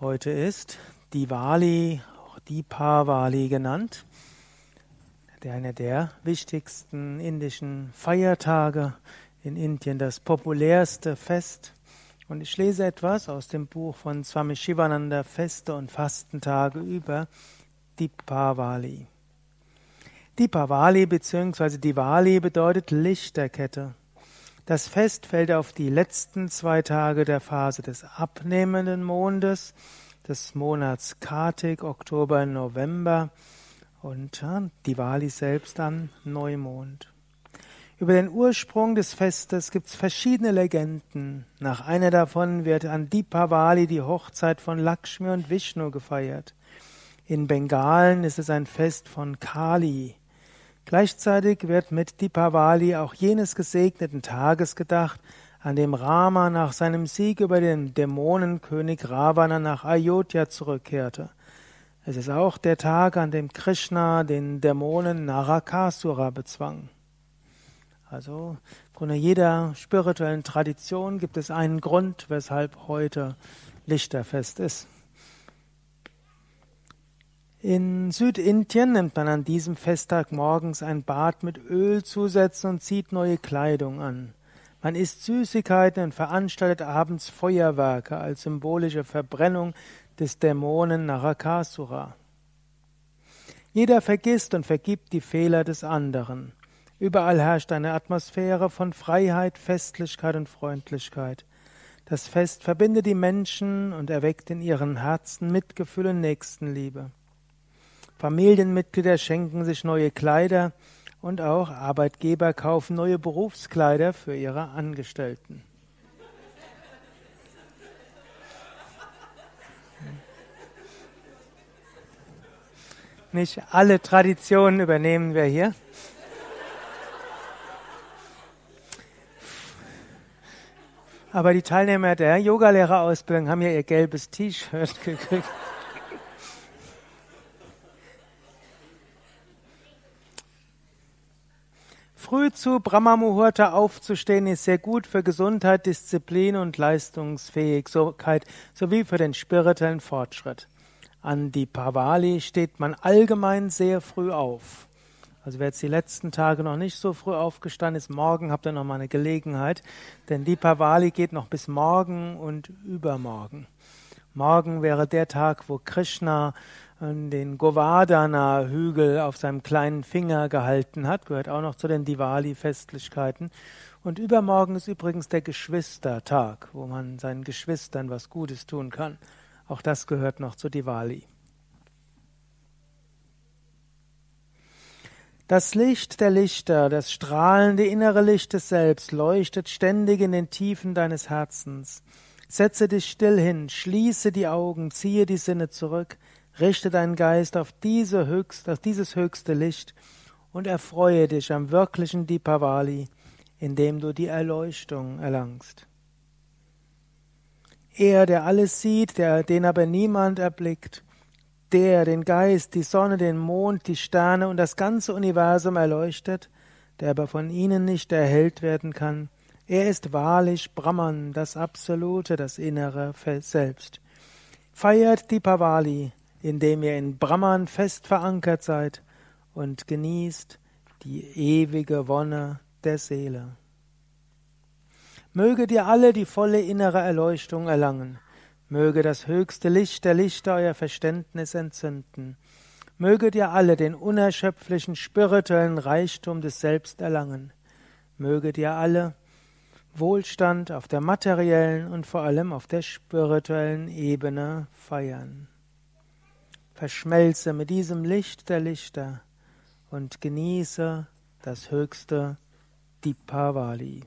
Heute ist Diwali, auch Deepavali genannt, der einer der wichtigsten indischen Feiertage in Indien, das populärste Fest. Und ich lese etwas aus dem Buch von Swami Shivananda Feste und Fastentage über Deepavali. Deepavali bzw. Diwali bedeutet Lichterkette. Das Fest fällt auf die letzten zwei Tage der Phase des abnehmenden Mondes, des Monats Kartik, Oktober, November und ja, Diwali selbst an Neumond. Über den Ursprung des Festes gibt es verschiedene Legenden. Nach einer davon wird an Deepavali die Hochzeit von Lakshmi und Vishnu gefeiert. In Bengalen ist es ein Fest von Kali. Gleichzeitig wird mit Dipavali auch jenes gesegneten Tages gedacht, an dem Rama nach seinem Sieg über den Dämonenkönig Ravana nach Ayodhya zurückkehrte. Es ist auch der Tag, an dem Krishna den Dämonen Narakasura bezwang. Also, von jeder spirituellen Tradition gibt es einen Grund, weshalb heute Lichterfest ist. In Südindien nimmt man an diesem Festtag morgens ein Bad mit Ölzusätzen und zieht neue Kleidung an. Man isst Süßigkeiten und veranstaltet abends Feuerwerke als symbolische Verbrennung des Dämonen Narakasura. Jeder vergisst und vergibt die Fehler des anderen. Überall herrscht eine Atmosphäre von Freiheit, Festlichkeit und Freundlichkeit. Das Fest verbindet die Menschen und erweckt in ihren Herzen Mitgefühl und Nächstenliebe. Familienmitglieder schenken sich neue Kleider und auch Arbeitgeber kaufen neue Berufskleider für ihre Angestellten. Nicht alle Traditionen übernehmen wir hier. Aber die Teilnehmer der Yogalehrerausbildung haben ja ihr gelbes T-Shirt gekriegt. Früh zu Brahma Muhurta aufzustehen ist sehr gut für Gesundheit, Disziplin und Leistungsfähigkeit sowie für den spirituellen Fortschritt. An die Pavali steht man allgemein sehr früh auf. Also wer jetzt die letzten Tage noch nicht so früh aufgestanden ist, morgen habt ihr noch mal eine Gelegenheit, denn die Pavali geht noch bis morgen und übermorgen. Morgen wäre der Tag, wo Krishna den Govardhana-Hügel auf seinem kleinen Finger gehalten hat, gehört auch noch zu den Diwali-Festlichkeiten. Und übermorgen ist übrigens der Geschwistertag, wo man seinen Geschwistern was Gutes tun kann. Auch das gehört noch zu Diwali. Das Licht der Lichter, das strahlende innere Licht des Selbst leuchtet ständig in den Tiefen deines Herzens. Setze dich still hin, schließe die Augen, ziehe die Sinne zurück, Richte deinen Geist auf, diese höchst, auf dieses höchste Licht und erfreue dich am wirklichen Dipavali, indem du die Erleuchtung erlangst. Er, der alles sieht, der, den aber niemand erblickt, der den Geist, die Sonne, den Mond, die Sterne und das ganze Universum erleuchtet, der aber von ihnen nicht erhellt werden kann, er ist wahrlich Brahman, das Absolute, das innere Selbst. Feiert die Pavali, indem ihr in Brahman fest verankert seid und genießt die ewige Wonne der Seele. Möge dir alle die volle innere Erleuchtung erlangen, möge das höchste Licht der Lichter euer Verständnis entzünden, möge dir alle den unerschöpflichen spirituellen Reichtum des Selbst erlangen, möge dir alle Wohlstand auf der materiellen und vor allem auf der spirituellen Ebene feiern verschmelze mit diesem Licht der Lichter und genieße das höchste Dipavali.